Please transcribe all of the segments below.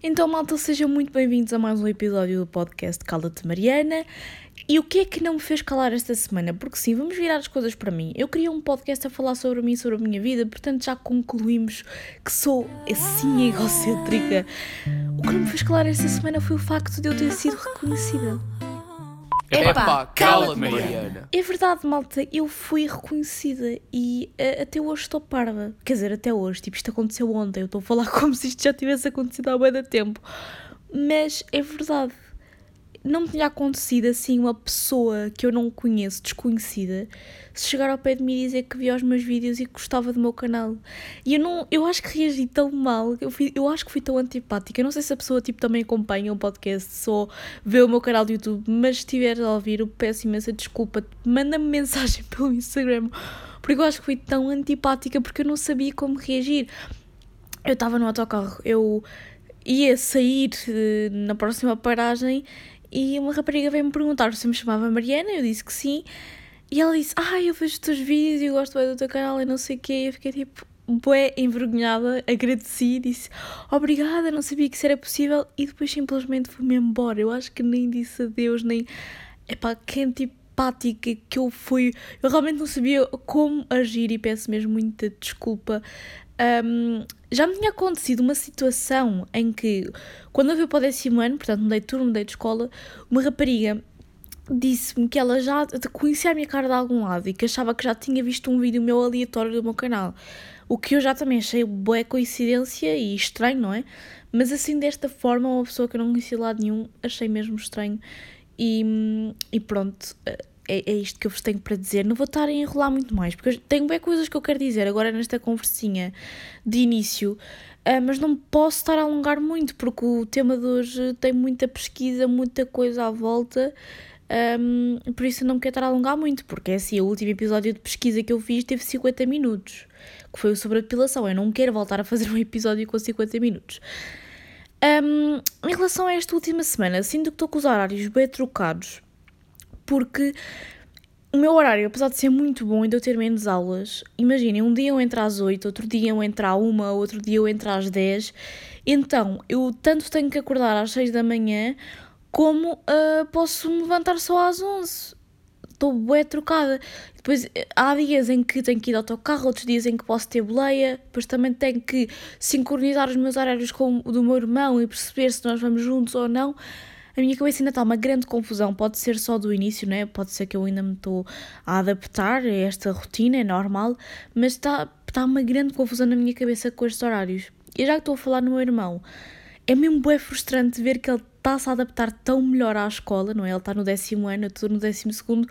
Então, malta, sejam muito bem-vindos a mais um episódio do podcast Cala-te Mariana. E o que é que não me fez calar esta semana? Porque sim, vamos virar as coisas para mim. Eu queria um podcast a falar sobre mim, sobre a minha vida, portanto já concluímos que sou assim egocêntrica. O que não me fez calar esta semana foi o facto de eu ter sido reconhecida. Epá, cala-te, Mariana. É verdade, malta, eu fui reconhecida e uh, até hoje estou parva. Quer dizer, até hoje, tipo, isto aconteceu ontem, eu estou a falar como se isto já tivesse acontecido há bem da tempo. Mas é verdade, não me tinha acontecido assim uma pessoa que eu não conheço, desconhecida, se chegar ao pé de mim e dizer que via os meus vídeos e que gostava do meu canal. E eu não, eu acho que reagi tão mal, eu, fui, eu acho que fui tão antipática. Eu não sei se a pessoa tipo também acompanha o um podcast, só vê o meu canal do YouTube, mas se estiver a ouvir, eu peço imensa desculpa. Manda-me mensagem pelo Instagram, porque eu acho que fui tão antipática porque eu não sabia como reagir. Eu estava no autocarro, eu ia sair eh, na próxima paragem e uma rapariga veio-me perguntar se me chamava Mariana, eu disse que sim. E ela disse: Ah, eu vejo os teus vídeos e eu gosto bem do teu canal e não sei o quê. Eu fiquei tipo, bué envergonhada, agradeci, disse obrigada, não sabia que isso era possível. E depois simplesmente fui-me embora. Eu acho que nem disse adeus, nem. Epá, que antipática que eu fui. Eu realmente não sabia como agir e peço mesmo muita desculpa. Um, já me tinha acontecido uma situação em que, quando eu fui para o décimo ano, portanto mudei de turno, mudei de escola, uma rapariga disse-me que ela já conhecia a minha cara de algum lado e que achava que já tinha visto um vídeo meu aleatório do meu canal. O que eu já também achei boa coincidência e estranho, não é? Mas assim, desta forma, uma pessoa que eu não conhecia lado nenhum, achei mesmo estranho. E, e pronto, é, é isto que eu vos tenho para dizer. Não vou estar a enrolar muito mais, porque eu tenho bem coisas que eu quero dizer agora nesta conversinha de início, uh, mas não posso estar a alongar muito, porque o tema de hoje tem muita pesquisa, muita coisa à volta. Um, por isso eu não quero estar a alongar muito, porque é assim, o último episódio de pesquisa que eu fiz teve 50 minutos, que foi sobre a depilação. Eu não quero voltar a fazer um episódio com 50 minutos. Um, em relação a esta última semana, sinto que estou com os horários bem trocados porque o meu horário, apesar de ser muito bom e de eu ter menos aulas, imaginem, um dia eu entro às 8, outro dia eu entro à 1, outro dia eu entro às 10, então eu tanto tenho que acordar às 6 da manhã, como uh, posso me levantar só às 11. Estou bué trocada. Depois há dias em que tenho que ir ao autocarro, outros dias em que posso ter boleia, depois também tenho que sincronizar os meus horários com o do meu irmão e perceber se nós vamos juntos ou não a minha cabeça ainda está uma grande confusão. Pode ser só do início, né? Pode ser que eu ainda me estou a adaptar a esta rotina, é normal, mas está, está uma grande confusão na minha cabeça com estes horários. E já que estou a falar no meu irmão, é mesmo bem frustrante ver que ele está-se a adaptar tão melhor à escola, não é? Ele está no décimo ano, eu estou no décimo segundo,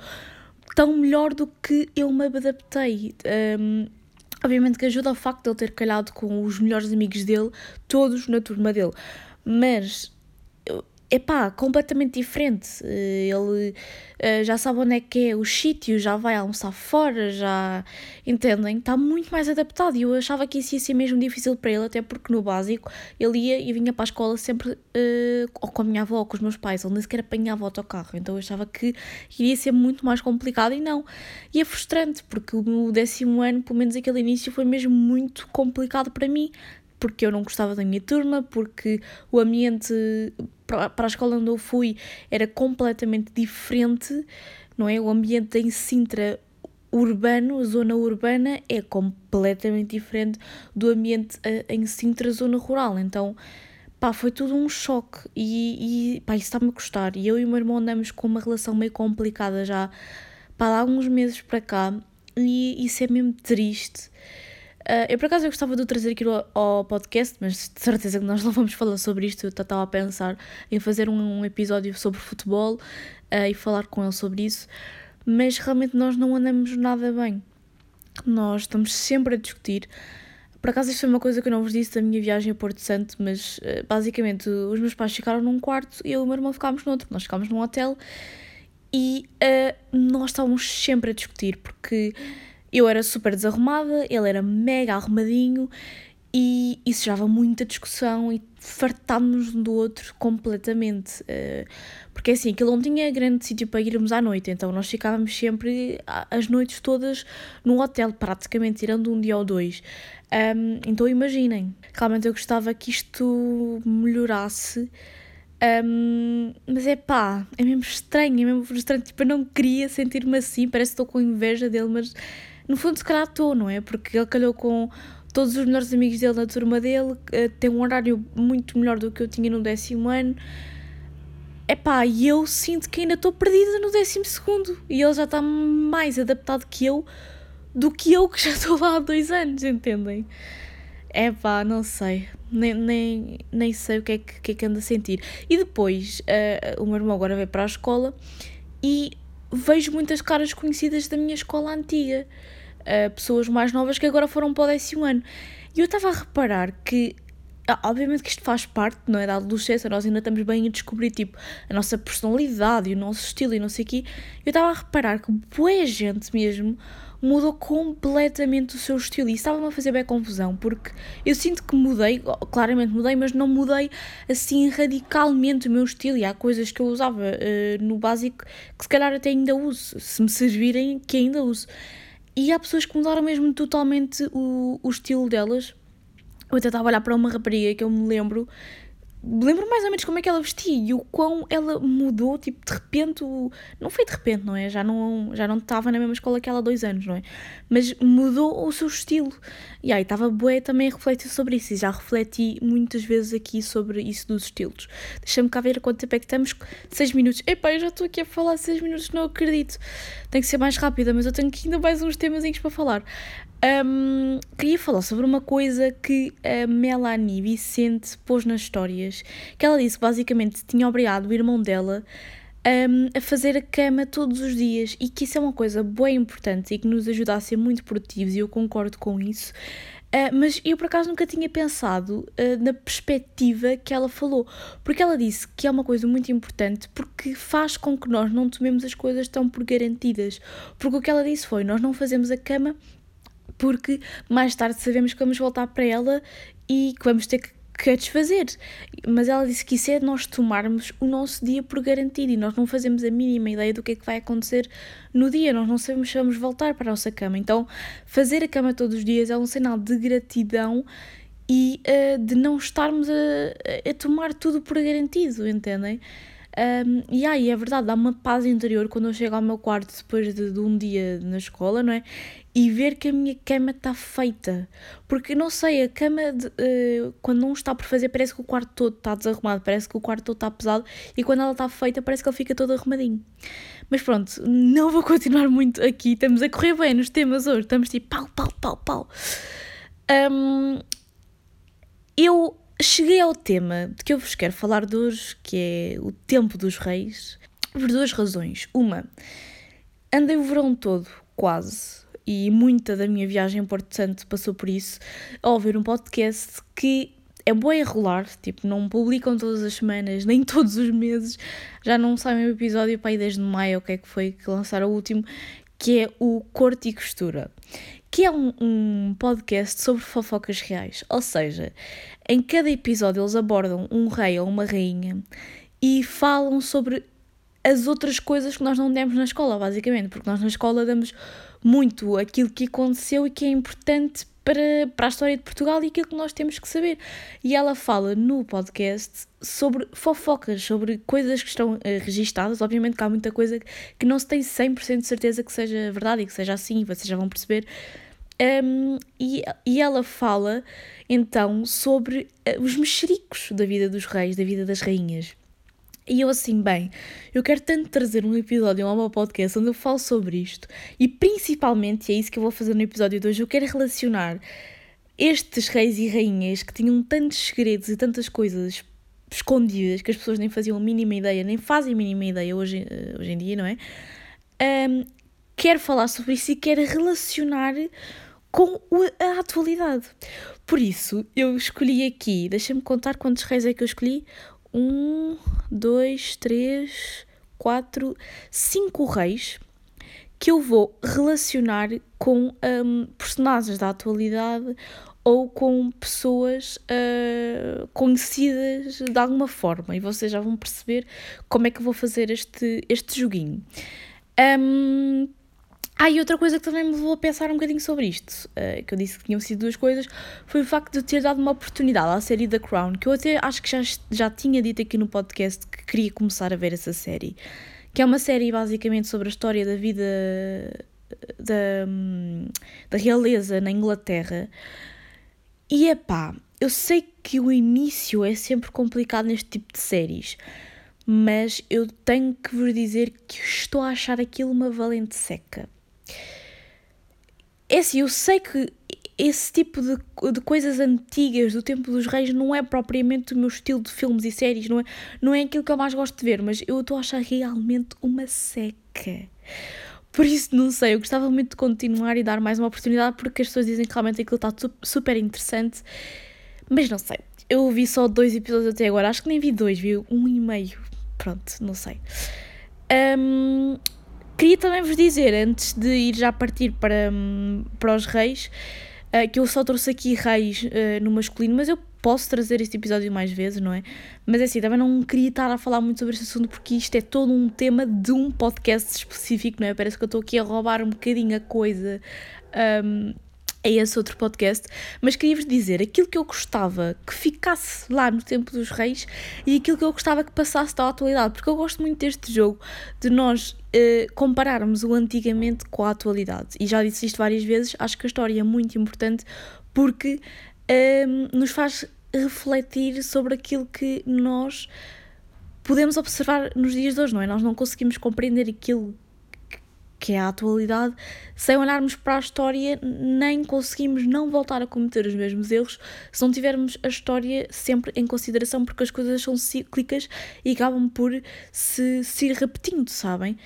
tão melhor do que eu me adaptei. Um, obviamente que ajuda o facto de ele ter calhado com os melhores amigos dele, todos na turma dele. Mas é pá, completamente diferente. Eh, ele uh, já sabe onde é que é o sítio, já vai almoçar fora, já entendem? Está muito mais adaptado e eu achava que isso ia ser mesmo difícil para ele, até porque no básico ele ia e vinha para a escola sempre uh, ou com a minha avó ou com os meus pais, ele nem sequer apanhava o autocarro, então eu achava que iria ser muito mais complicado e não. E é frustrante porque o décimo ano, pelo menos aquele início, foi mesmo muito complicado para mim porque eu não gostava da minha turma, porque o ambiente para a escola onde eu fui era completamente diferente, não é? O ambiente em Sintra urbano, zona urbana, é completamente diferente do ambiente eh, em Sintra, zona rural. Então, pá, foi tudo um choque e, e pá, isso está-me a custar. E eu e o meu irmão andamos com uma relação meio complicada já, pá, há alguns meses para cá e isso é mesmo triste. Uh, eu por acaso eu gostava de trazer aqui ao, podcast, mas de certeza que nós não vamos falar sobre isto. Eu estava a pensar em fazer um, um episódio sobre futebol uh, e falar com ele sobre isso, mas realmente nós não andamos nada bem. Nós estamos sempre a discutir. Por acaso, isto foi uma coisa que eu não vos disse da minha viagem a Porto Santo, mas uh, basicamente os meus pais ficaram num quarto e eu e o meu irmão ficámos no outro. Nós ficámos num hotel e nós estávamos sempre a discutir porque eu era super desarrumada, ele era mega arrumadinho e isso gerava muita discussão e fartámos um do outro completamente. Uh, porque assim, aquilo não tinha grande sítio para irmos à noite, então nós ficávamos sempre as noites todas no hotel, praticamente, tirando um dia ou dois. Então imaginem, realmente eu gostava que isto melhorasse. Um, mas é pá, é mesmo estranho, é mesmo frustrante. Tipo, eu não queria sentir-me assim, parece que estou com inveja dele, mas no fundo, se calhar estou, não é? Porque ele calhou com todos os melhores amigos dele na turma dele, eh, tem um horário muito melhor do que eu tinha no décimo ano. Epá, e eu sinto que ainda estou perdida no décimo segundo e ele já está mais adaptado que eu do que eu que já estou lá há dois anos, entendem? Epá, não sei, nem, nem, nem sei o que é que, que, é que a sentir. E depois, uh, o meu irmão agora veio para a escola e vejo muitas caras conhecidas da minha escola antiga uh, pessoas mais novas que agora foram para o décimo ano. E eu estava a reparar que ah, obviamente que isto faz parte, não é, da adolescência, nós ainda estamos bem a descobrir, tipo, a nossa personalidade e o nosso estilo e não sei o quê. Eu estava a reparar que boa gente mesmo mudou completamente o seu estilo e estava-me a fazer bem confusão, porque eu sinto que mudei, claramente mudei, mas não mudei assim radicalmente o meu estilo e há coisas que eu usava uh, no básico que se calhar até ainda uso, se me servirem que ainda uso. E há pessoas que mudaram mesmo totalmente o, o estilo delas. Eu até estava a olhar para uma rapariga que eu me lembro lembro mais ou menos como é que ela vestia e o quão ela mudou, tipo, de repente, não foi de repente, não é? Já não, já não estava na mesma escola que ela há dois anos, não é? Mas mudou o seu estilo. E aí estava boa também a refletir sobre isso e já refleti muitas vezes aqui sobre isso dos estilos. Deixa-me cá ver quanto tempo é que estamos. Seis minutos. Epá, eu já estou aqui a falar seis minutos, não acredito. Tem que ser mais rápida, mas eu tenho aqui ainda mais uns temazinhos para falar. Um, queria falar sobre uma coisa que a Melanie Vicente pôs nas histórias, que ela disse que basicamente tinha obrigado o irmão dela um, a fazer a cama todos os dias e que isso é uma coisa bem importante e que nos ajuda a ser muito produtivos e eu concordo com isso. Uh, mas eu por acaso nunca tinha pensado uh, na perspectiva que ela falou, porque ela disse que é uma coisa muito importante porque faz com que nós não tomemos as coisas tão por garantidas. Porque o que ela disse foi: nós não fazemos a cama porque mais tarde sabemos que vamos voltar para ela e que vamos ter que, que a desfazer. Mas ela disse que isso é nós tomarmos o nosso dia por garantido e nós não fazemos a mínima ideia do que é que vai acontecer no dia, nós não sabemos se vamos voltar para a nossa cama. Então, fazer a cama todos os dias é um sinal de gratidão e uh, de não estarmos a, a tomar tudo por garantido, entendem? Um, e aí, é verdade, dá uma paz interior quando eu chego ao meu quarto depois de, de um dia na escola, não é? E ver que a minha cama está feita. Porque, não sei, a cama, de, uh, quando não está por fazer, parece que o quarto todo está desarrumado, parece que o quarto todo está pesado, e quando ela está feita, parece que ele fica todo arrumadinho. Mas pronto, não vou continuar muito aqui, estamos a correr bem nos temas hoje, estamos tipo pau, pau, pau, pau. Um, eu cheguei ao tema de que eu vos quero falar de hoje, que é o tempo dos reis, por duas razões. Uma, andei o verão todo, quase, e muita da minha viagem em Porto Santo passou por isso, a ouvir um podcast que é bom enrolar, tipo, não publicam todas as semanas, nem todos os meses, já não saem o episódio para aí desde maio, o que é que foi que lançaram o último, que é o Corte e Costura que é um, um, podcast sobre fofocas reais. Ou seja, em cada episódio eles abordam um rei ou uma rainha e falam sobre as outras coisas que nós não demos na escola, basicamente, porque nós na escola damos muito aquilo que aconteceu e que é importante para, para a história de Portugal e aquilo que nós temos que saber. E ela fala no podcast sobre fofocas, sobre coisas que estão uh, registadas. Obviamente que há muita coisa que não se tem 100% de certeza que seja verdade e que seja assim, vocês já vão perceber. Um, e, e ela fala então sobre uh, os mexericos da vida dos reis, da vida das rainhas. E eu assim, bem, eu quero tanto trazer um episódio ao meu podcast onde eu falo sobre isto e principalmente, e é isso que eu vou fazer no episódio de hoje, eu quero relacionar estes reis e rainhas que tinham tantos segredos e tantas coisas escondidas que as pessoas nem faziam a mínima ideia, nem fazem a mínima ideia hoje, eh, hoje em dia, não é? Um, quero falar sobre isso e quero relacionar com a atualidade. Por isso, eu escolhi aqui, deixa-me contar quantos reis é que eu escolhi um, dois, três, quatro, cinco reis que eu vou relacionar com um, personagens da atualidade ou com pessoas uh, conhecidas de alguma forma. E vocês já vão perceber como é que vou fazer este, este joguinho. Um, ah, e outra coisa que também me levou a pensar um bocadinho sobre isto, uh, que eu disse que tinham sido duas coisas, foi o facto de eu ter dado uma oportunidade à série The Crown, que eu até acho que já, já tinha dito aqui no podcast que queria começar a ver essa série. Que é uma série basicamente sobre a história da vida da, da realeza na Inglaterra. E é pá, eu sei que o início é sempre complicado neste tipo de séries, mas eu tenho que vos dizer que estou a achar aquilo uma valente seca. É assim, eu sei que esse tipo de, de coisas antigas do tempo dos reis não é propriamente o meu estilo de filmes e séries, não é, não é aquilo que eu mais gosto de ver, mas eu estou a achar realmente uma seca. Por isso, não sei, eu gostava muito de continuar e dar mais uma oportunidade porque as pessoas dizem que realmente aquilo está super interessante, mas não sei. Eu vi só dois episódios até agora, acho que nem vi dois, vi um e meio. Pronto, não sei. Um, queria também vos dizer, antes de ir já partir para, para os reis, uh, que eu só trouxe aqui reis uh, no masculino, mas eu posso trazer este episódio mais vezes, não é? Mas é assim, também não queria estar a falar muito sobre este assunto porque isto é todo um tema de um podcast específico, não é? Parece que eu estou aqui a roubar um bocadinho a coisa. Um, a esse outro podcast, mas queria-vos dizer aquilo que eu gostava que ficasse lá no tempo dos reis e aquilo que eu gostava que passasse da atualidade, porque eu gosto muito deste jogo de nós uh, compararmos o antigamente com a atualidade. E já disse isto várias vezes, acho que a história é muito importante porque uh, nos faz refletir sobre aquilo que nós podemos observar nos dias de hoje, não é? Nós não conseguimos compreender aquilo que é a atualidade, sem olharmos para a história, nem conseguimos não voltar a cometer os mesmos erros se não tivermos a história sempre em consideração, porque as coisas são cíclicas e acabam por se, se ir repetindo, sabem?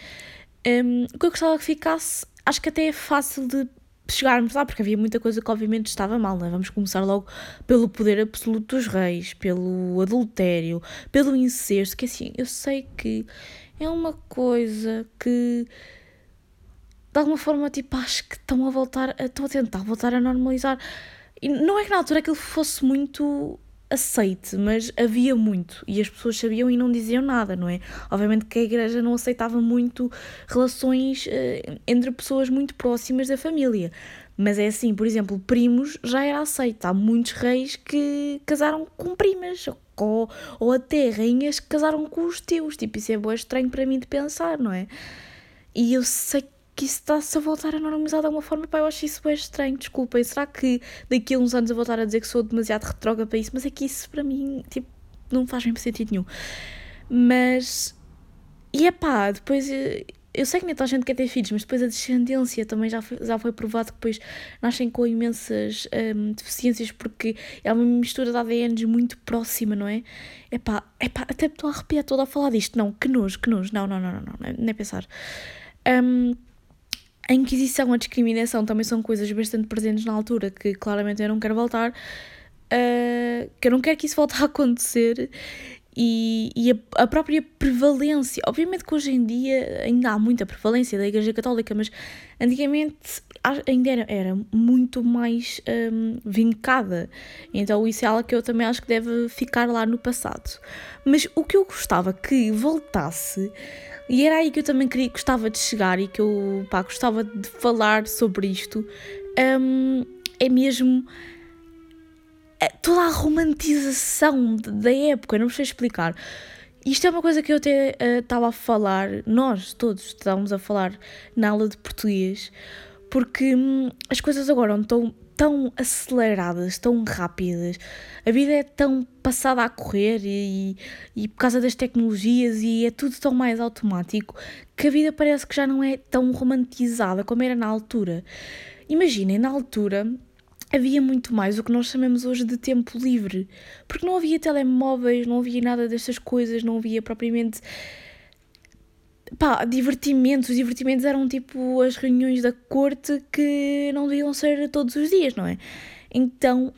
Um, o que eu gostava que ficasse, acho que até é fácil de chegarmos lá, porque havia muita coisa que obviamente estava mal, não é? Vamos começar logo pelo poder absoluto dos reis, pelo adultério, pelo incesto, que assim, eu sei que é uma coisa que de alguma forma, tipo, acho que estão a voltar, estão a tentar voltar a normalizar. E não é que na altura aquilo fosse muito aceite, mas havia muito e as pessoas sabiam e não diziam nada, não é? Obviamente que a igreja não aceitava muito relações uh, entre pessoas muito próximas da família. Mas é assim, por exemplo, primos já era aceito. Há muitos reis que casaram com primas, ou, ou até rainhas que casaram com os tios. Tipo, isso é boa estranho para mim de pensar, não é? E eu sei que isso está-se a voltar a normalizar de alguma forma, pá, eu acho isso bem estranho, desculpem. Será que daqui a uns anos eu vou estar a dizer que sou demasiado retrógrada para isso? Mas é que isso para mim, tipo, não faz bem sentido nenhum. Mas, e é pá, depois, eh, eu sei que nem toda a gente quer ter filhos, mas depois a descendência também já foi, já foi provado que depois nascem com imensas um, deficiências porque é uma mistura de ADNs muito próxima, não é? É pá, é pá, até estou a arrepiar toda a falar disto. Não, que nojo, que nojo. Não, não, não, não, não, nem pensar. Um, a Inquisição, a discriminação também são coisas bastante presentes na altura que claramente eu não quero voltar, uh, que eu não quero que isso volte a acontecer e, e a, a, própria prevalência. Obviamente que hoje em dia ainda há muita prevalência da Igreja Católica, mas antigamente ainda era, era muito mais um, vincada. Então isso é algo que eu também acho que deve ficar lá no passado. Mas o que eu gostava que voltasse e era aí que eu também queria, gostava de chegar e que eu pá, gostava de falar sobre isto. Um, é mesmo toda a romantização da época, não sei explicar. Isto é uma coisa que eu até estava uh, a falar, nós todos estávamos a falar na aula de português, porque hum, as coisas agora estão tão aceleradas, tão rápidas, a vida é tão passada a correr e, e por causa das tecnologias e é tudo tão mais automático que a vida parece que já não é tão romantizada como era na altura. Imaginem, na altura havia muito mais o que nós chamamos hoje de tempo livre, porque não havia telemóveis, não havia nada destas coisas, não havia propriamente pá, divertimentos. Os divertimentos eram tipo as reuniões da corte que não deviam ser todos os dias, não é? Então,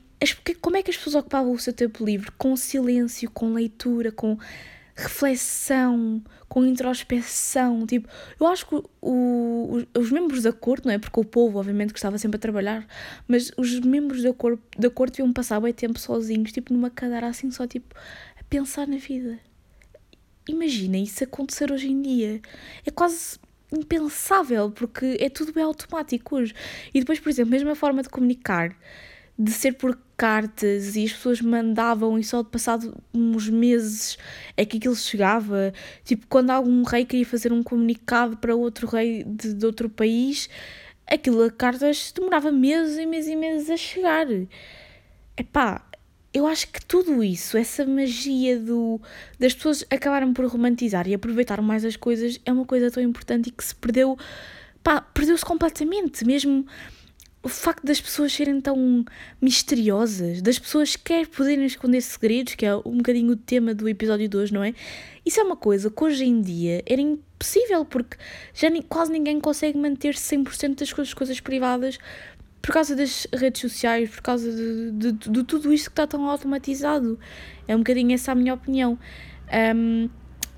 como é que as pessoas ocupavam o seu tempo livre? Com silêncio, com leitura, com reflexão, com introspeção. Tipo, eu acho que o, os membros da corte, não é? Porque o povo, obviamente, que estava sempre a trabalhar, mas os membros da corte, da corte iam passar bem tempo sozinhos, tipo, numa cadeira assim, só tipo, a pensar na vida. Imagina isso acontecer hoje em dia. É quase impensável, porque é tudo bem automático hoje. E depois, por exemplo, mesmo a forma de comunicar de ser por cartas e as pessoas mandavam e só de passado uns meses é que aquilo chegava. Tipo, quando algum rei queria fazer um comunicado para outro rei de, de outro país, aquilo a cartas demorava meses e meses e meses a chegar. Epá, eu acho que tudo isso, essa magia do, das pessoas acabarem por romantizar e aproveitar mais as coisas é uma coisa tão importante e que se perdeu, pá, perdeu-se completamente, mesmo o facto das pessoas serem tão misteriosas, das pessoas quer poderem esconder segredos, que é um bocadinho o tema do episódio de hoje, não é? Isso é uma coisa que hoje em dia era impossível, porque já quase ninguém consegue manter 100% das coisas privadas por causa das redes sociais, por causa de, de, de, tudo isto que está tão automatizado. É um bocadinho essa a minha opinião. Um,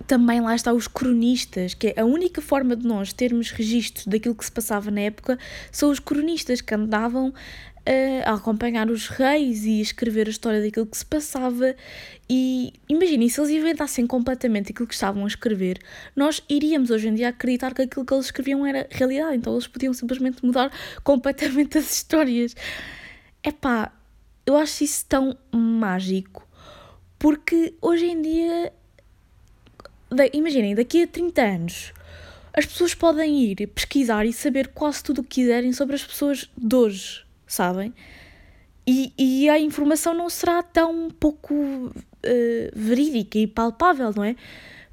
também lá está os cronistas, que é a única forma de nós termos registros daquilo que se passava na época, são os cronistas que andavam a acompanhar os reis e a escrever a história daquilo que se passava. E imaginem, se eles inventassem completamente aquilo que estavam a escrever, nós iríamos hoje em dia acreditar que aquilo que eles escreviam era realidade, então eles podiam simplesmente mudar completamente as histórias. Epá, eu acho isso tão mágico, porque hoje em dia imaginem, daqui a 30 anos as pessoas podem ir pesquisar e saber quase tudo o que quiserem sobre as pessoas de hoje, sabem? E, e a informação não será tão pouco uh, verídica e palpável, não é?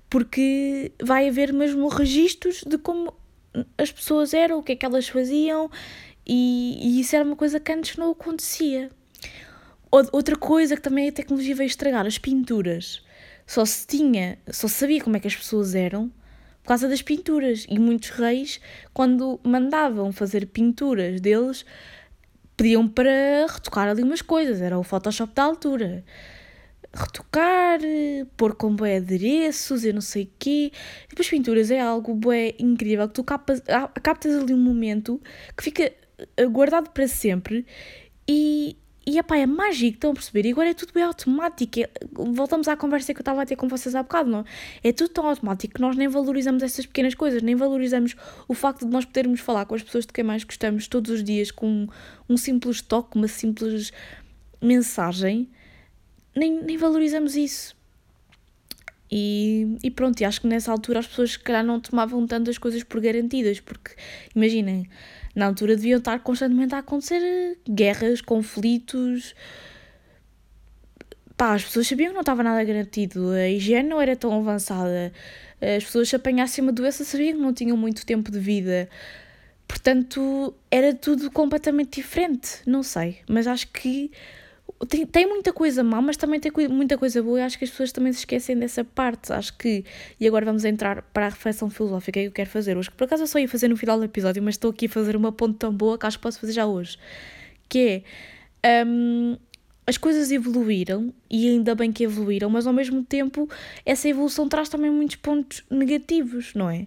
Porque vai haver mesmo registros de como as pessoas eram, o que é que elas faziam, e, e isso era uma coisa que antes não acontecia. Outra coisa que também a tecnologia veio estragar, as pinturas só se tinha, só se sabia como é que as pessoas eram por causa das pinturas. E muitos reis, quando mandavam fazer pinturas deles, pediam para retocar ali umas coisas, era o Photoshop da altura. Retocar, pôr com bué adereços e não sei o quê. E depois pinturas é algo bué incrível, que tu captas, captas ali um momento que fica guardado para sempre e, e epá, é mágico, estão a perceber? E agora é tudo bem automático. É, voltamos à conversa que eu estava a ter com vocês há bocado, não? É tudo tão automático que nós nem valorizamos essas pequenas coisas, nem valorizamos o facto de nós podermos falar com as pessoas de quem mais gostamos todos os dias com um simples toque, uma simples mensagem. Nem, nem valorizamos isso. E, e pronto, e acho que nessa altura as pessoas se calhar não tomavam tantas coisas por garantidas, porque imaginem na altura deviam estar constantemente a acontecer eh, guerras, conflitos. Pá, as pessoas sabiam que não estava nada garantido, a higiene não era tão avançada, as pessoas se apanhassem uma doença sabiam que não tinham muito tempo de vida. Portanto, era tudo completamente diferente. Não sei, mas acho que tem, tem muita coisa má, mas também tem muita coisa boa e acho que as pessoas também se esquecem dessa parte. Acho que, e agora vamos entrar para a reflexão filosófica que eu quero fazer hoje, que por acaso eu só ia fazer no final do episódio, mas estou aqui a fazer uma ponte tão boa que acho que posso fazer já hoje. Que é. Um, as coisas evoluíram e ainda bem que evoluíram, mas ao mesmo tempo essa evolução traz também muitos pontos negativos, não é?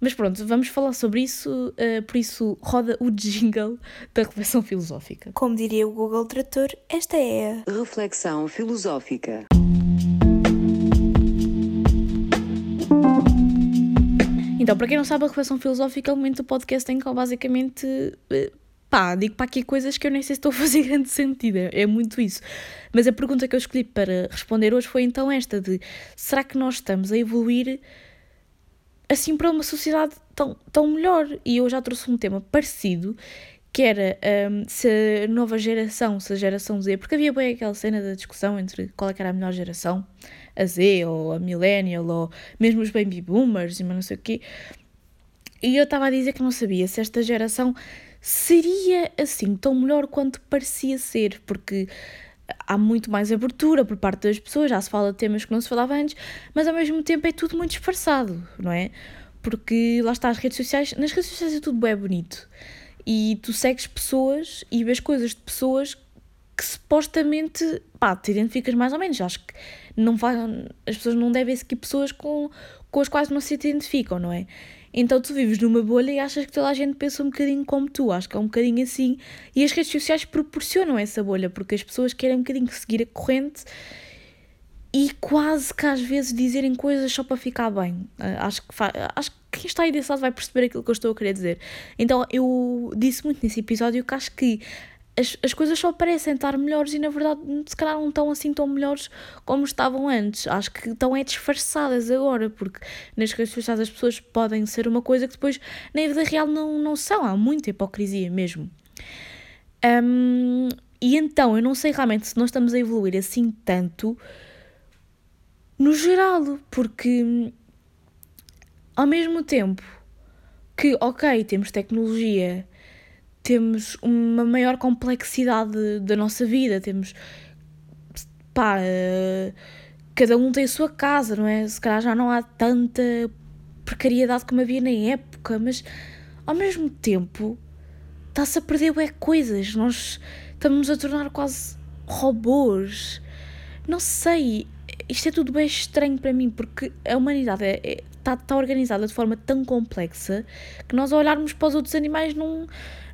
Mas pronto, vamos falar sobre isso, uh, por isso roda o jingle da reflexão filosófica. Como diria o Google Trator, esta é a reflexão filosófica. Então, para quem não sabe, a reflexão filosófica é o momento do podcast em que eu basicamente. Uh, pá, digo para aqui coisas que eu nem sei se estou a fazer grande sentido, é, é muito isso. Mas a pergunta que eu escolhi para responder hoje foi então esta de será que nós estamos a evoluir assim para uma sociedade tão, tão melhor. E eu já trouxe um tema parecido, que era um, se a nova geração, se a geração Z, porque havia bem aquela cena da discussão entre qual é era a melhor geração, a Z ou a Millennial, ou mesmo os Baby Boomers e não sei o quê. E eu estava a dizer que não sabia se esta geração seria assim tão melhor quanto parecia ser, porque há muito mais abertura por parte das pessoas, já se fala de temas que não se falava antes, mas ao mesmo tempo é tudo muito disfarçado, não é? Porque lá está as redes sociais, nas redes sociais é tudo bem bonito. E tu segues pessoas e vês coisas de pessoas que supostamente, pá, te identificas mais ou menos. Acho que não as pessoas não devem seguir pessoas com, com as quais não se identificam, não é? Então tu vives numa bolha e achas que toda a gente pensa um bocadinho como tu, acho que é um bocadinho assim. E as redes sociais proporcionam essa bolha, porque as pessoas querem um bocadinho seguir a corrente e quase que às vezes dizerem coisas só para ficar bem. Uh, acho, que acho que quem está aí desse lado vai perceber aquilo que eu estou a querer dizer. Então eu disse muito nesse episódio que acho que as, as coisas só parecem estar melhores e na verdade se calhar não estão assim tão melhores como estavam antes. Acho que estão é disfarçadas agora, porque nas redes sociais as pessoas podem ser uma coisa que depois na vida real não, não são. Há muita hipocrisia mesmo. Um, e então eu não sei realmente se nós estamos a evoluir assim tanto no geral, porque ao mesmo tempo que, ok, temos tecnologia temos uma maior complexidade da nossa vida, temos pá, uh, cada um tem a sua casa, não é? Se calhar já não há tanta precariedade como havia na época, mas ao mesmo tempo está-se a perder é coisas, nós estamos a tornar quase robôs. Não sei, isto é tudo bem estranho para mim, porque a humanidade está é, é, tá, tá organizada de forma tão complexa que nós, ao olharmos para os outros animais, não,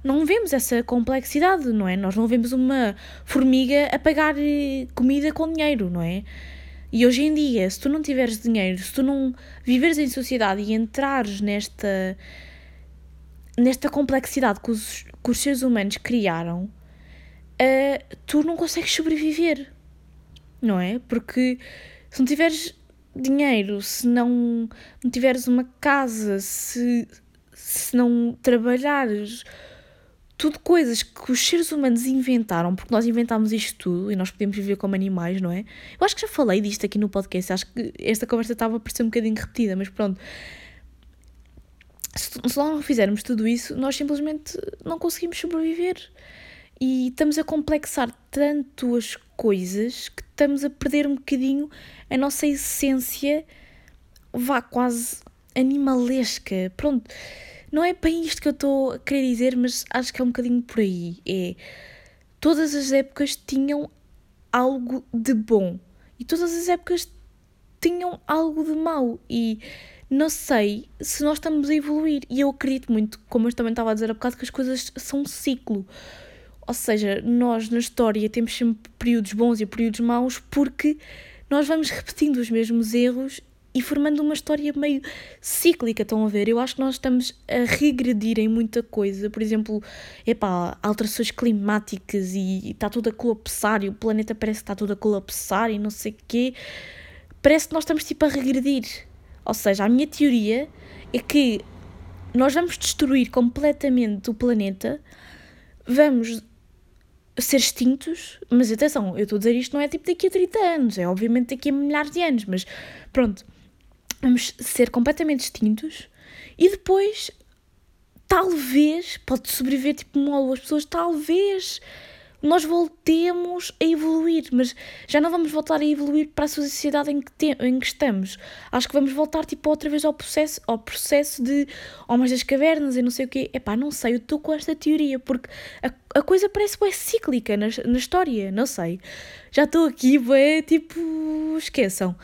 não vemos essa complexidade, não é? Nós não vemos uma formiga a pagar eh, comida com dinheiro, não é? E hoje em dia, se tu não tiveres dinheiro, se tu não viveres em sociedade e entrares nesta, nesta complexidade que os, que os seres humanos criaram, uh, tu não consegues sobreviver, não é? Porque se não tiveres dinheiro, se não, não tiveres uma casa, se, se não trabalhares tudo coisas que os seres humanos inventaram, porque nós inventámos isto tudo e nós podemos viver como animais, não é? Eu acho que já falei disto aqui no podcast, acho que esta conversa estava a parecer um bocadinho repetida, mas pronto. Se, se não fizermos tudo isso, nós simplesmente não conseguimos sobreviver. E estamos a complexar tanto as coisas que estamos a perder um bocadinho a nossa essência, vá quase animalesca. Pronto não é bem isto que eu estou a querer dizer, mas acho que é um bocadinho por aí. É todas as épocas tinham algo de bom e todas as épocas tinham algo de mau e não sei se nós estamos a evoluir e eu acredito muito, como eu também estava a dizer há bocado, que as coisas são um ciclo. Ou seja, nós na história temos sempre períodos bons e períodos maus porque nós vamos repetindo os mesmos erros e formando uma história meio cíclica, estão a ver? Eu acho que nós estamos a regredir em muita coisa. Por exemplo, epá, alterações climáticas e está tudo a colapsar e o planeta parece que está tudo a colapsar e não sei o quê. Parece que nós estamos tipo a regredir. Ou seja, a minha teoria é que nós vamos destruir completamente o planeta, vamos ser extintos, mas atenção, eu estou a dizer isto não é tipo daqui a 30 anos, é obviamente daqui a milhares de anos, mas pronto, vamos ser completamente extintos e depois talvez pode sobreviver tipo uma ou duas pessoas, talvez nós voltemos a evoluir, mas já não vamos voltar a evoluir para a sociedade em que, te, em que estamos. Acho que vamos voltar tipo outra vez ao processo, ao processo de homens das cavernas e não sei o quê. Epá, não sei, eu estou com esta teoria, porque a, a coisa parece bem cíclica na, na história, não sei. Já estou aqui, bem, tipo, esqueçam.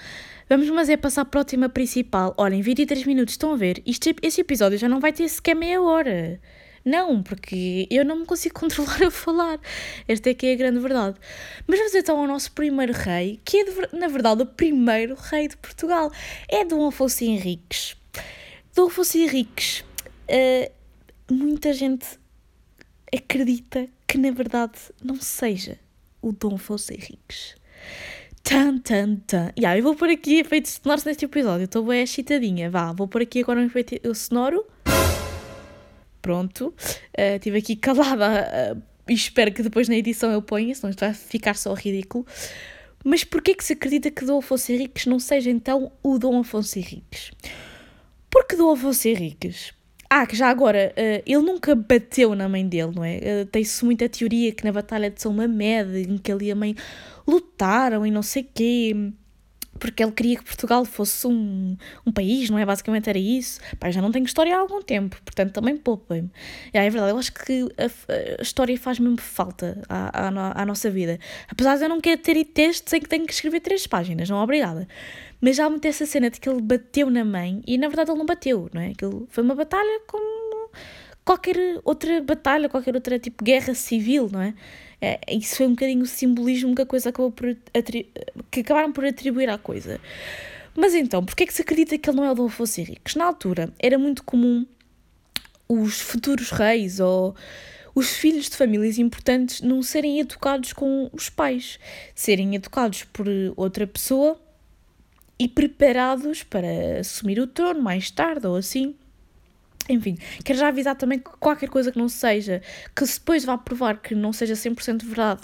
Vamos, mas é passar para o tema principal. Olhem, 23 minutos, estão a ver? Este, este episódio já não vai ter sequer meia hora. Não, porque eu não me consigo controlar a falar. Esta é que é a grande verdade. Mas vamos então ao nosso primeiro rei, que é, de, na verdade, o primeiro rei de Portugal. É Dom Afonso Henriques. Dom Afonso Henriques, uh, muita gente acredita que, na verdade, não seja o Dom Afonso Henriques. Tan, tan, tan. Yeah, eu vou pôr aqui efeitos sonoros neste episódio. Estou bem excitadinha. Vá, vou pôr aqui agora um efeito sonoro. Pronto. Uh, estive aqui calada uh, e espero que depois na edição eu ponha, senão isto vai ficar só ridículo. Mas porquê que se acredita que Dom Afonso Henriques não seja então o Dom Afonso Henriques? Porque Dom Afonso Henriques ah, que já agora, uh, ele nunca bateu na mãe dele, não é? Uh, Tem-se muita teoria que na Batalha de São Mamed, em que ele e a mãe lutaram e não sei quê. porque ele queria que Portugal fosse um, um país, não é? Basicamente era isso. Pá, já não tenho história há algum tempo, portanto também poupem-me. É, é verdade, eu acho que a, a história faz mesmo falta à, à, à, nossa vida. Apesar de eu não querer ter textos em que tenho que escrever três páginas, não obrigada. Mas há muito essa cena de que ele bateu na mãe e na verdade ele não bateu, não é? Aquilo foi uma batalha como qualquer outra batalha, qualquer outra tipo guerra civil, não é? É, isso foi um bocadinho o simbolismo que a coisa acabou por que acabaram por atribuir à coisa. Mas então, porquê é que se acredita que ele não é o Dom Afonso Henriques? Na altura era muito comum os futuros reis ou os filhos de famílias importantes não serem educados com os pais, serem educados por outra pessoa e preparados para assumir o trono mais tarde ou assim. Enfim, quero já avisar também que qualquer coisa que não seja, que depois vá provar que não seja 100% verdade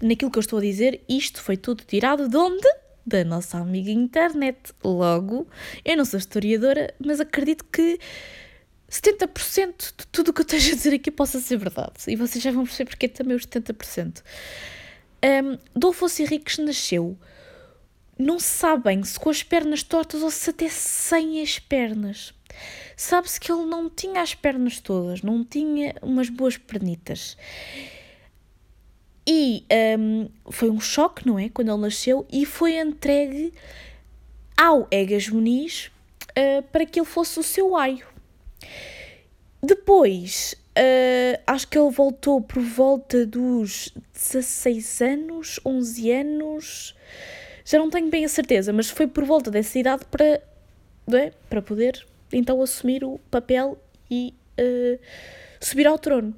naquilo que eu estou a dizer, isto foi tudo tirado de onde? Da nossa amiga internet. Logo, eu não sou historiadora, mas acredito que 70% de tudo o que eu esteja a dizer aqui possa ser verdade. E vocês já vão perceber porque é também os 70%. Um, Dolfo Henriques nasceu, não se sabe bem se com as pernas tortas ou se até sem as pernas sabe-se que ele não tinha as pernas todas, não tinha umas boas pernitas. E um, foi um choque, não é? Quando ele nasceu, e foi entregue ao Egas Muniz uh, para que ele fosse o seu aio. Depois, uh, acho que ele voltou por volta dos 16 anos, 11 anos, já não tenho bem a certeza, mas foi por volta dessa idade para, é? para poder então assumir o papel e uh, subir ao trono.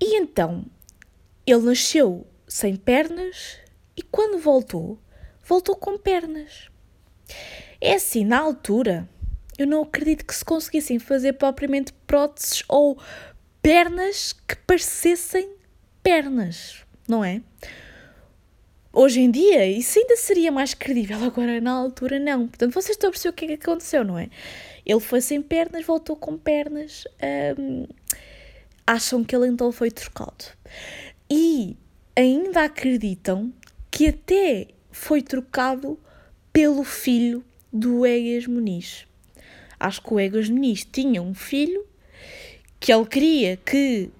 E então ele nasceu sem pernas e quando voltou, voltou com pernas. É assim, na altura, eu não acredito que se conseguissem fazer propriamente próteses ou pernas que parecessem pernas, não é? Hoje em dia, isso ainda seria mais credível, agora na altura não. Portanto, vocês estão a perceber o que é que aconteceu, não é? Ele foi sem pernas, voltou com pernas. Hum, acham que ele então foi trocado. E ainda acreditam que até foi trocado pelo filho do Egas Muniz. Acho que o Egas Muniz tinha um filho que ele queria que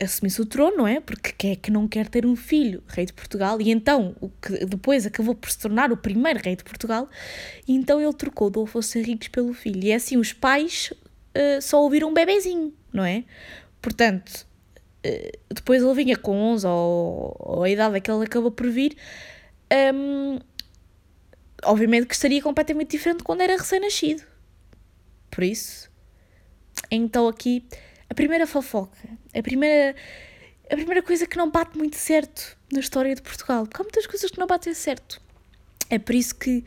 assumisse o trono, não é? Porque quem é que não quer ter um filho rei de Portugal? E então, o que depois acabou por se tornar o primeiro rei de Portugal, e então ele trocou Dom Afonso Henriques pelo filho. E é assim, os pais uh, só ouviram um bebezinho, não é? Portanto, uh, depois ele vinha com 11 ou, ou, a idade que ele acabou por vir, um, obviamente que estaria completamente diferente quando era recém-nascido. Por isso, então aqui a primeira fofoca, a primeira, a primeira coisa que não bate muito certo na história de Portugal, porque há muitas coisas que não batem certo. É por isso que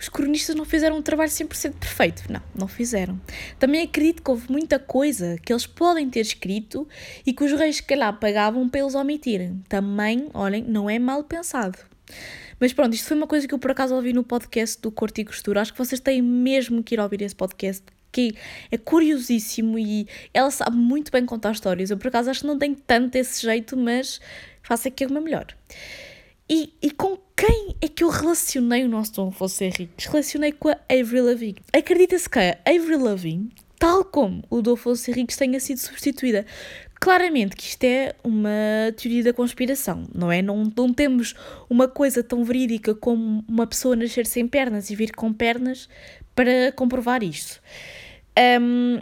os cronistas não fizeram um trabalho 100% perfeito. Não, não fizeram. Também acredito que houve muita coisa que eles podem ter escrito e que os reis, que lá pagavam para eles omitirem. Também, olhem, não é mal pensado. Mas pronto, isto foi uma coisa que eu por acaso ouvi no podcast do Corte e Costura. Acho que vocês têm mesmo que ir ouvir esse podcast, que é curiosíssimo e ela sabe muito bem contar histórias. Eu, por acaso, acho que não tenho tanto esse jeito, mas faço aqui uma melhor. E, e com quem é que eu relacionei o nosso Dom Afonso Henriques? Relacionei com a Avril Lavigne. Acredita-se que a Avril Lavigne, tal como o Dom Afonso Henriques tenha sido substituída, Claramente que isto é uma teoria da conspiração, não é? Não, não temos uma coisa tão verídica como uma pessoa nascer sem pernas e vir com pernas para comprovar isto. Um,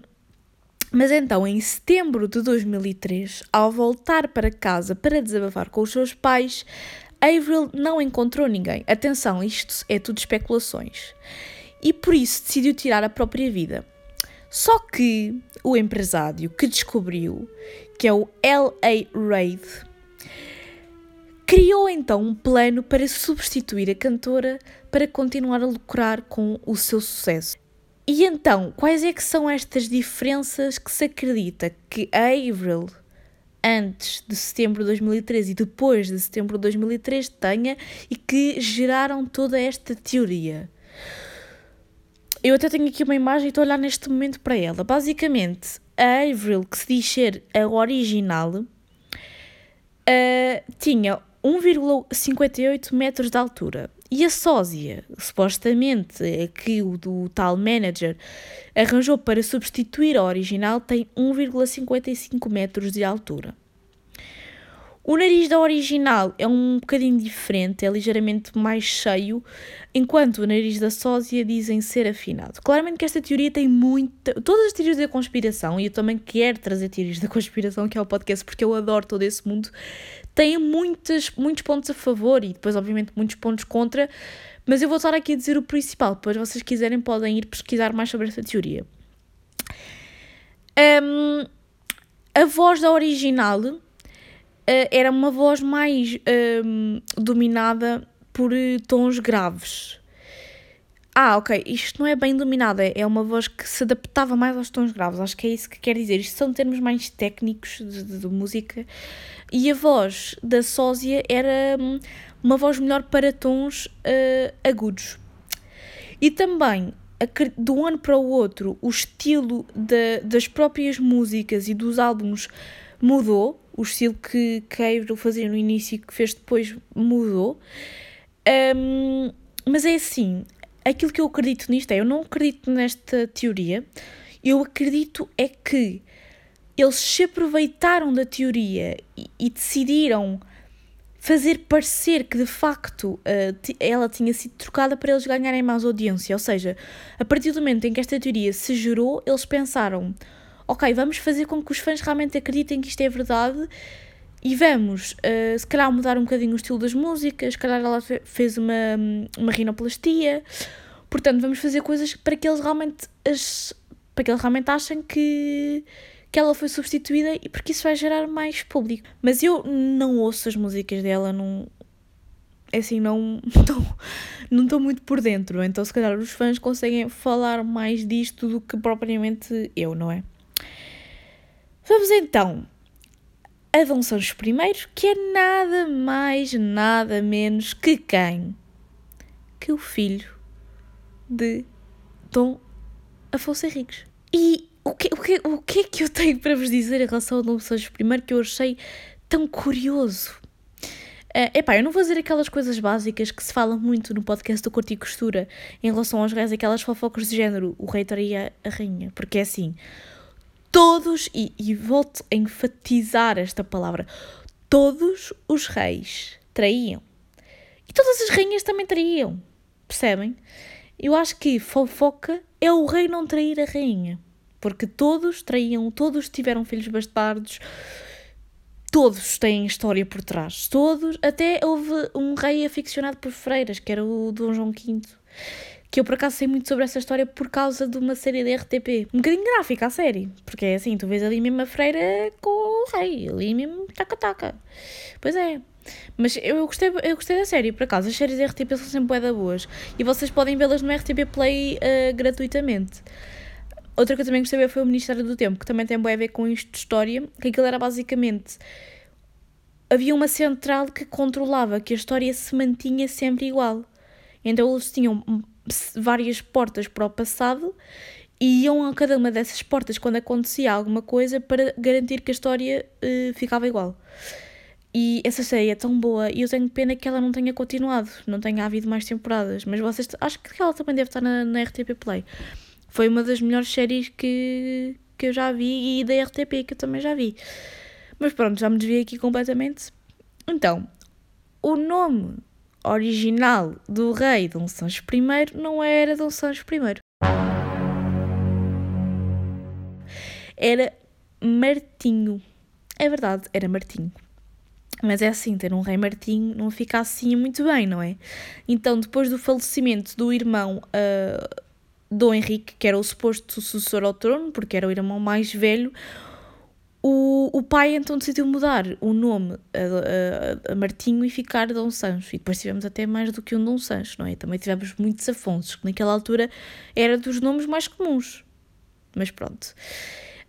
mas então, em setembro de 2003, ao voltar para casa para desabafar com os seus pais, Avril não encontrou ninguém. Atenção, isto é tudo especulações. E por isso decidiu tirar a própria vida. Só que o empresário que descobriu, que é o L.A. Raid, criou então um plano para substituir a cantora para continuar a lucrar com o seu sucesso. E então, quais é que são estas diferenças que se acredita que a Avril, antes de setembro de 2013 e depois de setembro de 2003, tenha e que geraram toda esta teoria? Eu até tenho aqui uma imagem e estou a olhar neste momento para ela. Basicamente, a Avril, que se diz ser a original, uh, tinha 1,58 metros de altura e a sósia, supostamente, é que o do tal manager arranjou para substituir a original, tem 1,55 metros de altura. O nariz da original é um bocadinho diferente, é ligeiramente mais cheio, enquanto o nariz da sósia dizem ser afinado. Claramente que esta teoria tem muita. Todas as teorias da conspiração, e eu também quero trazer teorias da conspiração, que é o podcast, porque eu adoro todo esse mundo, têm muitos, muitos pontos a favor e depois, obviamente, muitos pontos contra, mas eu vou estar aqui a dizer o principal. Depois, vocês quiserem, podem ir pesquisar mais sobre essa teoria. Um, a voz da original era uma voz mais uh, dominada por uh, tons graves. Ah, ok, isto não é bem dominada, é uma voz que se adaptava mais aos tons graves, acho que é isso que quer dizer. Isto são termos mais técnicos de, de, de música. E a voz da sósia era hum, uma voz melhor para tons uh, agudos. E também, de um ano para o outro, o estilo de, das próprias músicas e dos álbuns mudou o estilo que Cave fazia no início e que fez depois mudou. Um, mas é assim, aquilo que eu acredito nisto é, eu não acredito nesta teoria, eu acredito é que eles se aproveitaram da teoria e, e decidiram fazer parecer que de facto uh, ela tinha sido trocada para eles ganharem mais audiência. Ou seja, a partir do momento em que esta teoria se gerou, eles pensaram: ok, vamos fazer com que os fãs realmente acreditem que isto é verdade e vamos, uh, se calhar, mudar um bocadinho o estilo das músicas, se calhar ela fez uma, uma rinoplastia, portanto, vamos fazer coisas para que eles realmente, as, para que eles realmente achem que, que ela foi substituída e porque isso vai gerar mais público. Mas eu não ouço as músicas dela, não, é assim, não estou não estou muito por dentro, então se calhar os fãs conseguem falar mais disto do que propriamente eu, não é? Vamos então a Dom Sancho I, que é nada mais, nada menos que quem? Que o filho de Dom Afonso Henriques. E o que, o, que, o que é que eu tenho para vos dizer em relação ao Dom Sancho I que eu achei tão curioso? Uh, epá, eu não vou dizer aquelas coisas básicas que se fala muito no podcast do Corte e Costura em relação aos reis, aquelas fofocas de género, o rei traía a rainha, porque é assim, todos, e, e volto a enfatizar esta palavra, todos os reis traíam. E todas as rainhas também traíam. Percebem? Eu acho que fofoca é o rei não trair a rainha. Porque todos traíam, todos tiveram filhos bastardos, todos têm história por trás. Todos, até houve um rei aficionado por freiras, que era o Dom João V que eu por acaso sei muito sobre essa história por causa de uma série de RTP. Um bocadinho gráfica a série, porque é assim, tu vês ali mesmo a freira com o rei, ali mesmo taca-taca. Pois é. Mas eu gostei, eu gostei da série, por acaso. As séries de RTP são sempre bué boas. E vocês podem vê-las no RTP Play uh, gratuitamente. Outra que eu também gostei foi o Ministério do Tempo, que também tem bué a ver com isto de história, que aquilo era basicamente... Havia uma central que controlava que a história se mantinha sempre igual. Então eles tinham várias portas para o passado e iam a cada uma dessas portas quando acontecia alguma coisa para garantir que a história uh, ficava igual. E essa série é tão boa e eu tenho pena que ela não tenha continuado, não tenha havido mais temporadas, mas vocês acho que ela também deve estar na, na RTP Play. Foi uma das melhores séries que, que eu já vi e da RTP que eu também já vi. Mas pronto, já me desviei aqui completamente. Então, o nome original do rei Dom Sancho I não era Dom Sancho I. Era Martinho. É verdade, era Martinho. Mas é assim, ter um rei Martinho não fica assim muito bem, não é? Então, depois do falecimento do irmão uh, Dom Henrique, que era o suposto sucessor ao trono, porque era o irmão mais velho, o, o pai então decidiu mudar o nome a, a, a, Martinho e ficar Dom Sancho. E depois tivemos até mais do que um Dom Sancho, não é? Também tivemos muitos Afonsos, que naquela altura era dos nomes mais comuns. Mas pronto.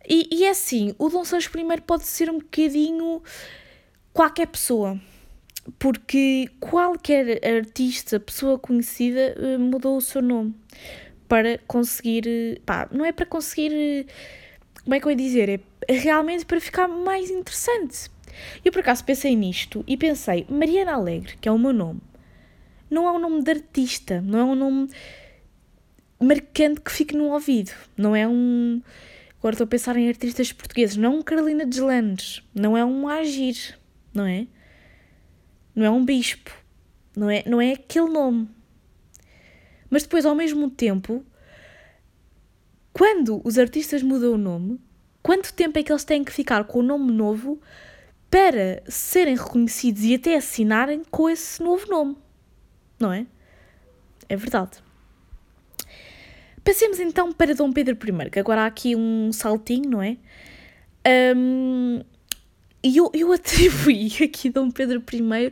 E, e é assim, o Dom Sancho I pode ser um bocadinho qualquer pessoa. Porque qualquer artista, pessoa conhecida, eh, mudou o seu nome para conseguir. Eh, pá, não é para conseguir eh, como é que eu ia dizer? É realmente para ficar mais interessante. Eu por acaso pensei nisto e pensei, Mariana Alegre, que é o meu nome, não é um nome de artista, não é um nome marcante que fique no ouvido, não é um. Agora estou a pensar em artistas portugueses, não é um Carolina Deslandes, não é um Agir, não é? Não é um bispo, não é, não é aquele nome. Mas depois, ao mesmo tempo, quando os artistas mudam o nome, quanto tempo é que eles têm que ficar com o nome novo para serem reconhecidos e até assinarem com esse novo nome? Não é? É verdade. Passemos então para Dom Pedro I, que agora há aqui um saltinho, não é? Um, e eu, eu atribuí aqui Dom Pedro I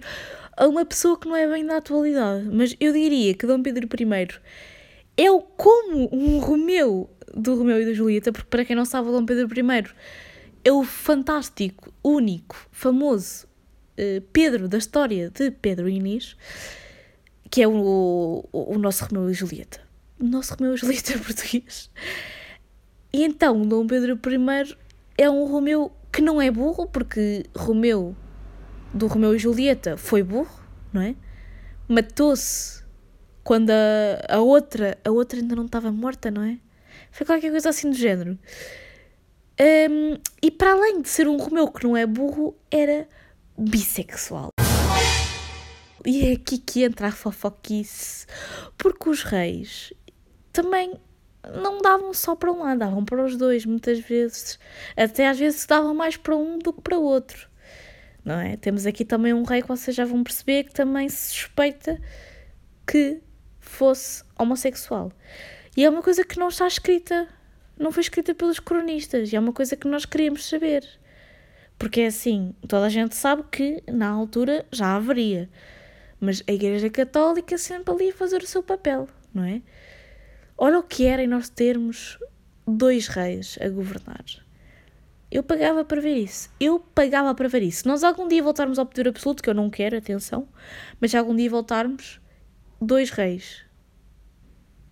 a uma pessoa que não é bem da atualidade, mas eu diria que Dom Pedro I é como um Romeu do Romeu e da Julieta, porque para quem não sabe, Dom Pedro I é o fantástico, único, famoso uh, Pedro da história de Pedro Inês, que é o, o, o nosso Romeu e Julieta o nosso Romeu e Julieta português. E então, Dom Pedro I é um Romeu que não é burro, porque Romeu, do Romeu e Julieta, foi burro, não é? Matou-se quando a, a outra, a outra ainda não estava morta, não é? Foi qualquer coisa assim do género. Um, e para além de ser um Romeu que não é burro, era bissexual. E é aqui que entra a fofoquice, porque os reis também não davam só para um lado, davam para os dois, muitas vezes. Até às vezes davam mais para um do que para o outro. Não é? Temos aqui também um rei que vocês já vão perceber que também se suspeita que fosse homossexual. E é uma coisa que não está escrita, não foi escrita pelos cronistas, e é uma coisa que nós queríamos saber. Porque é assim, toda a gente sabe que na altura já haveria, mas a Igreja Católica sempre ali a fazer o seu papel, não é? Olha o que era em nós termos dois reis a governar. Eu pagava para ver isso. Eu pagava para ver isso. Se nós algum dia voltarmos ao poder absoluto, que eu não quero, atenção, mas se algum dia voltarmos, dois reis.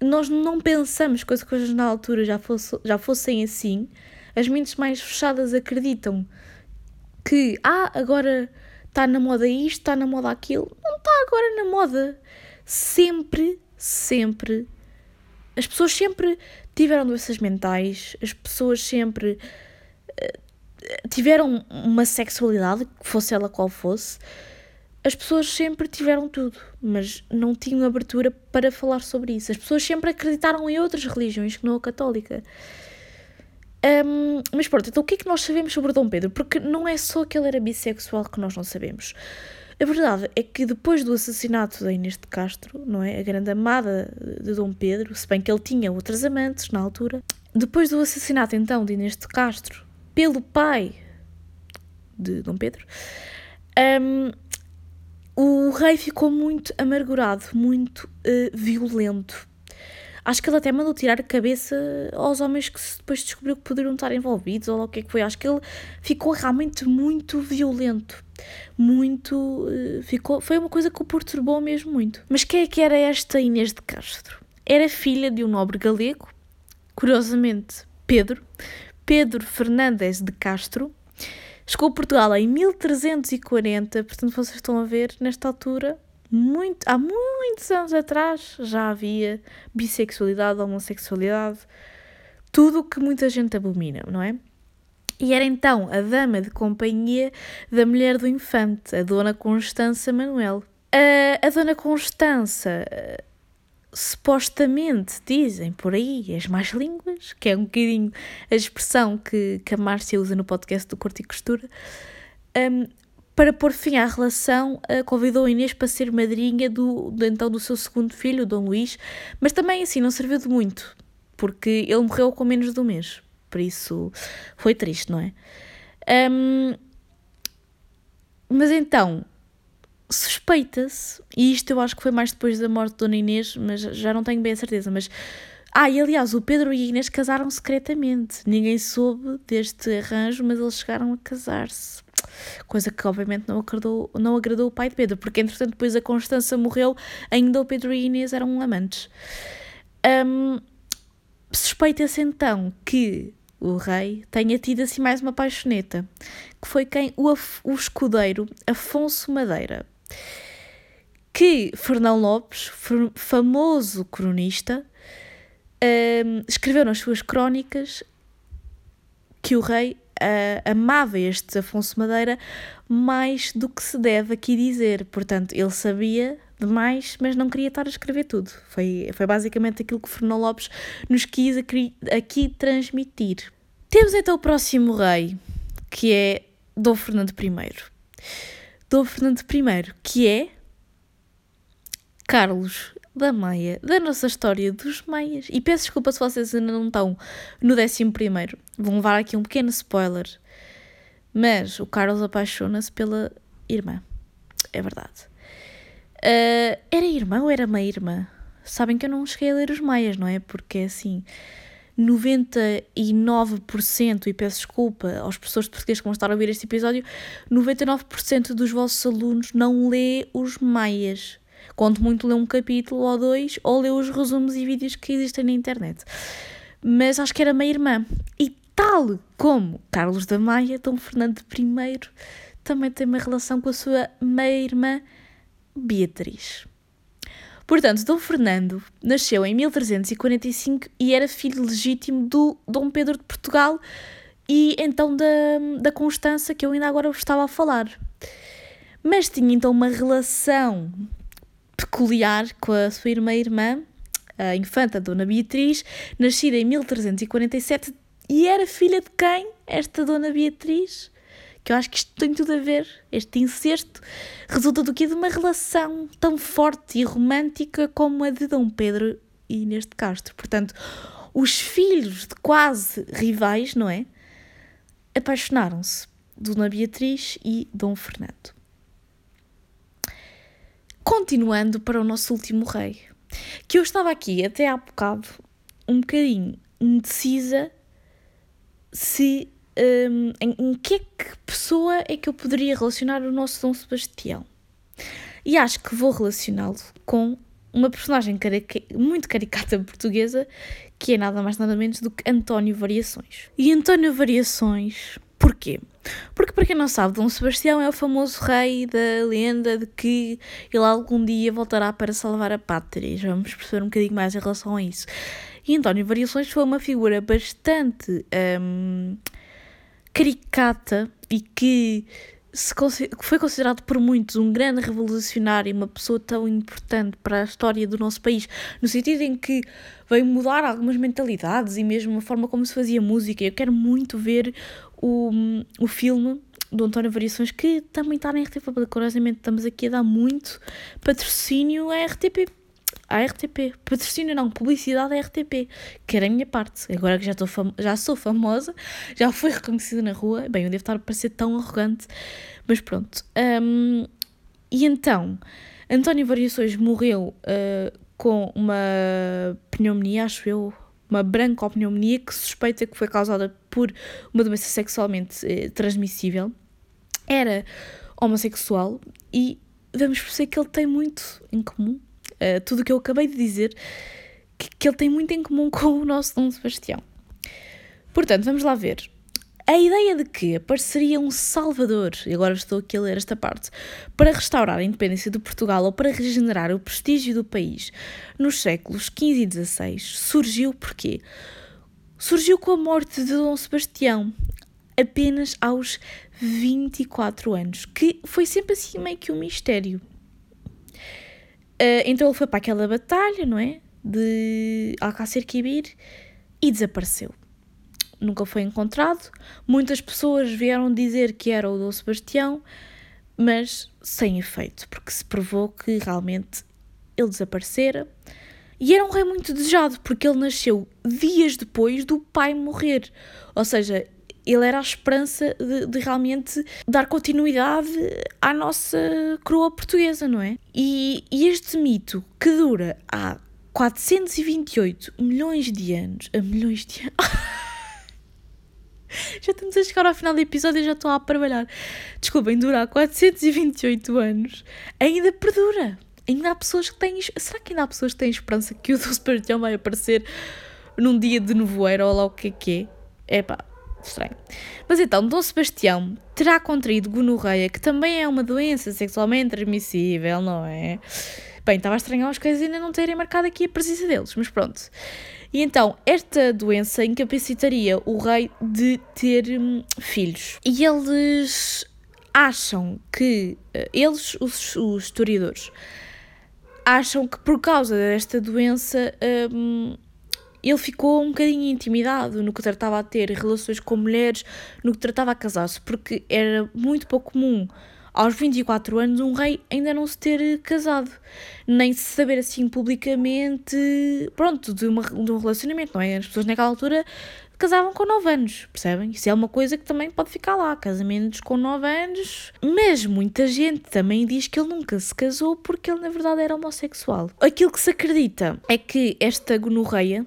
Nós não pensamos que as coisas na altura já, fosse, já fossem assim. As mentes mais fechadas acreditam que, ah, agora está na moda isto, está na moda aquilo. Não está agora na moda. Sempre, sempre as pessoas sempre tiveram doenças mentais, as pessoas sempre uh, tiveram uma sexualidade, fosse ela qual fosse. As pessoas sempre tiveram tudo, mas não tinham abertura para falar sobre isso. As pessoas sempre acreditaram em outras religiões que não a católica. Um, mas pronto, então o que é que nós sabemos sobre Dom Pedro? Porque não é só que ele era bissexual que nós não sabemos. A verdade é que depois do assassinato da Inês de Castro, não é? A grande amada de Dom Pedro, se bem que ele tinha outras amantes na altura, depois do assassinato então de Inês de Castro pelo pai de Dom Pedro, um, o rei ficou muito amargurado, muito uh, violento. Acho que ele até mandou tirar a cabeça aos homens que depois descobriu que poderiam estar envolvidos ou o que é que foi. Acho que ele ficou realmente muito violento muito. Eh, ficou, foi uma coisa que o perturbou mesmo muito. Mas quem é que era esta Inês de Castro? Era filha de um nobre galego, curiosamente Pedro, Pedro Fernandes de Castro. Chegou a Portugal em 1340, portanto vocês estão a ver, nesta altura, muito, há muitos anos atrás já havia bissexualidade, homossexualidade, tudo o que muita gente abomina, não é? e era então a dama de companhia da mulher do infante, a Dona Constança Manuel. A, a Dona Constança, supostamente, dizem por aí, as más línguas, que é um bocadinho a expressão que, que a Márcia usa no podcast do Corte e Costura, um, para pôr fim à relação, uh, convidou a Inês para ser madrinha do, do, então do seu segundo filho, o Dom Luís, mas também assim não serviu de muito, porque ele morreu com menos de um mês. Por isso foi triste, não é? Um, mas então, suspeita-se, e isto eu acho que foi mais depois da morte de Dona Inês, mas já não tenho bem a certeza, mas... Ah, e aliás, o Pedro e a Inês casaram secretamente. Ninguém soube deste arranjo, mas eles chegaram a casar-se. Coisa que obviamente não agradou, não agradou o pai de Pedro, porque entretanto depois a Constança morreu, ainda o Pedro e a Inês eram amantes. Um, Suspeita-se então que o rei, tenha tido assim mais uma paixoneta, que foi quem? O, o escudeiro Afonso Madeira, que Fernão Lopes, famoso cronista, um, escreveu nas suas crónicas que o rei uh, amava este Afonso Madeira mais do que se deve aqui dizer. Portanto, ele sabia demais, mas não queria estar a escrever tudo. Foi, foi basicamente aquilo que Fernão Lopes nos quis aqui, aqui transmitir. Temos então o próximo rei, que é Dom Fernando I. Dom Fernando I, que é Carlos da Maia, da nossa história dos Maias. E peço desculpa se vocês ainda não estão no 11. Vão levar aqui um pequeno spoiler. Mas o Carlos apaixona-se pela irmã. É verdade. Uh, era irmã ou era meia-irmã? Sabem que eu não cheguei a ler os Maias, não é? Porque assim. 99%, e peço desculpa aos professores de português que vão estar a ouvir este episódio, 99% dos vossos alunos não lê os Maias. Quanto muito lê um capítulo ou dois, ou lê os resumos e vídeos que existem na internet. Mas acho que era minha irmã. E tal como Carlos da Maia, Dom Fernando I também tem uma relação com a sua meia-irmã Beatriz. Portanto, Dom Fernando nasceu em 1345 e era filho legítimo do Dom Pedro de Portugal e então da, da Constança, que eu ainda agora estava a falar. Mas tinha então uma relação peculiar com a sua irmã-irmã, a infanta Dona Beatriz, nascida em 1347, e era filha de quem? Esta Dona Beatriz? Que eu acho que isto tem tudo a ver, este incesto, resulta do que de uma relação tão forte e romântica como a de Dom Pedro e neste Castro. Portanto, os filhos de quase rivais, não é? Apaixonaram-se. Dona Beatriz e Dom Fernando. Continuando para o nosso último rei, que eu estava aqui até há bocado um bocadinho indecisa se um, em, em, que é que pessoa é que eu poderia relacionar o nosso Dom Sebastião. E acho que vou relacioná-lo com uma personagem carica muito caricata portuguesa que é nada mais nada menos do que António Variações. E António Variações Porquê? Porque, para quem não sabe, Dom Sebastião é o famoso rei da lenda de que ele algum dia voltará para salvar a pátria. Já vamos perceber um bocadinho mais em relação a isso. E António Variações foi uma figura bastante hum, caricata e que se, foi considerado por muitos um grande revolucionário, uma pessoa tão importante para a história do nosso país, no sentido em que veio mudar algumas mentalidades e mesmo a forma como se fazia música. Eu quero muito ver o, o filme do António Variações, que também está na RTP. Curiosamente, estamos aqui a dar muito patrocínio à RTP. À RTP. Patrocínio não, publicidade à RTP. Que era a minha parte. Agora que já, estou já sou famosa, já fui reconhecida na rua. Bem, eu devo estar a parecer tão arrogante, mas pronto. Um, e então, António Variações morreu uh, com uma pneumonia, acho eu, uma brancopneumonia que suspeita que foi causada por uma doença sexualmente eh, transmissível. Era homossexual e vamos perceber que ele tem muito em comum. Uh, tudo o que eu acabei de dizer, que, que ele tem muito em comum com o nosso Dom Sebastião. Portanto, vamos lá ver. A ideia de que apareceria um Salvador, e agora estou aqui a ler esta parte, para restaurar a independência de Portugal ou para regenerar o prestígio do país nos séculos XV e XVI surgiu porque surgiu com a morte de Dom Sebastião, apenas aos 24 anos, que foi sempre assim meio que um mistério. Uh, então ele foi para aquela batalha, não é? De Alcácer Quibir e desapareceu nunca foi encontrado. Muitas pessoas vieram dizer que era o Dom Sebastião, mas sem efeito, porque se provou que realmente ele desaparecera. E era um rei muito desejado, porque ele nasceu dias depois do pai morrer. Ou seja, ele era a esperança de, de, realmente dar continuidade à nossa coroa portuguesa, não é? E, e, este mito que dura há 428 milhões de anos. A milhões de anos. Já estamos a chegar ao final do episódio e já estou a trabalhar. Desculpem, durar 428 anos ainda perdura. Ainda há pessoas que têm. Será que ainda há pessoas que têm esperança que o do Sebastião vai aparecer num dia de nevoeiro ou lá o que é que é? É pá, estranho. Mas então, Dom Sebastião terá contraído gonorreia, que também é uma doença sexualmente transmissível, não é? Bem, estava a estranhar as coisas ainda não terem marcado aqui a presença deles, mas pronto. E então, esta doença incapacitaria o rei de ter hum, filhos. E eles acham que, eh, eles, os, os historiadores, acham que por causa desta doença hum, ele ficou um bocadinho intimidado no que tratava a ter relações com mulheres, no que tratava a casar-se, porque era muito pouco comum aos 24 anos um rei ainda não se ter casado, nem se saber assim publicamente, pronto, de, uma, de um relacionamento, não é? As pessoas naquela altura casavam com 9 anos, percebem? Isso é uma coisa que também pode ficar lá, casamentos com 9 anos. Mas muita gente também diz que ele nunca se casou porque ele na verdade era homossexual. Aquilo que se acredita é que esta gonorreia,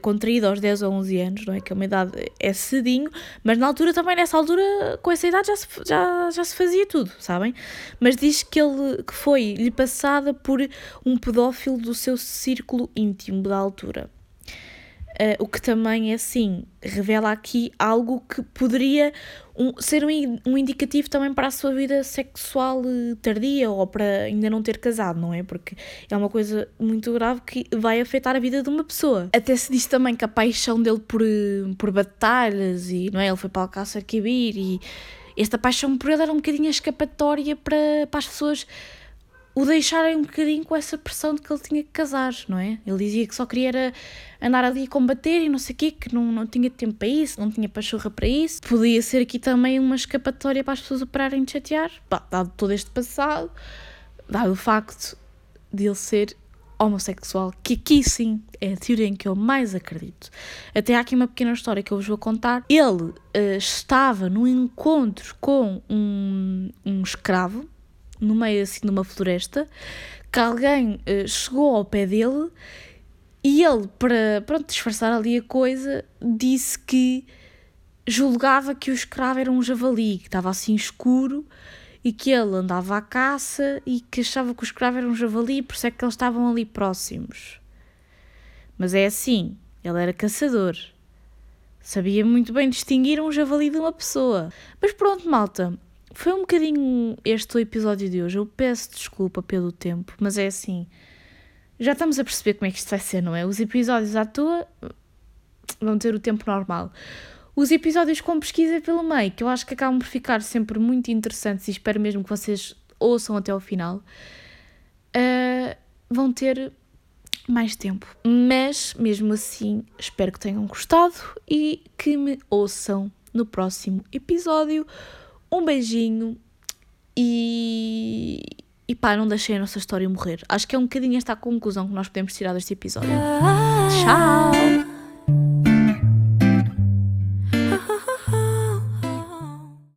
contraído aos 10 ou 11 anos, não é? Que é uma idade é cedinho, mas na altura também, nessa altura, com essa idade já se, já, já se fazia tudo, sabem? Mas diz que ele que foi lhe passada por um pedófilo do seu círculo íntimo da altura. Uh, o que também, é assim, revela aqui algo que poderia um, ser um, um, indicativo também para a sua vida sexual eh, tardia ou para ainda não ter casado, não é? Porque é uma coisa muito grave que vai afetar a vida de uma pessoa. Até se diz também que a paixão dele por, eh, por batalhas e, não é? Ele foi para Alcácer Quibir e esta paixão por ele era um bocadinho escapatória para, para as pessoas o deixarem um bocadinho com essa pressão de que ele tinha que casar, não é? Ele dizia que só queria andar ali a combater e não sei o quê, que não, não tinha tempo para isso, não tinha pachorra para isso. Podia ser aqui também uma escapatória para as pessoas operarem de chatear, Bah, dado todo este passado, dado o facto de ele ser homossexual, que aqui sim é a teoria em que eu mais acredito. Até há aqui uma pequena história que eu vos vou contar. Ele uh, estava num encontro com um, um escravo, no meio assim de uma floresta, que alguém uh, chegou ao pé dele e ele, para pronto, disfarçar ali a coisa, disse que julgava que o escravo era um javali, que estava assim escuro e que ele andava à caça e que achava que o escravo era um javali, por isso é que eles estavam ali próximos. Mas é assim, ele era caçador. Sabia muito bem distinguir um javali de uma pessoa. Mas pronto, malta, foi um bocadinho este o episódio de hoje. Eu peço desculpa pelo tempo, mas é assim. Já estamos a perceber como é que isto vai ser, não é? Os episódios à toa vão ter o tempo normal. Os episódios com pesquisa pelo meio, que eu acho que acabam por ficar sempre muito interessantes e espero mesmo que vocês ouçam até ao final, uh, vão ter mais tempo. Mas, mesmo assim, espero que tenham gostado e que me ouçam no próximo episódio. Um beijinho e. E pá, não deixei a nossa história morrer. Acho que é um bocadinho esta a conclusão que nós podemos tirar deste episódio. Tchau!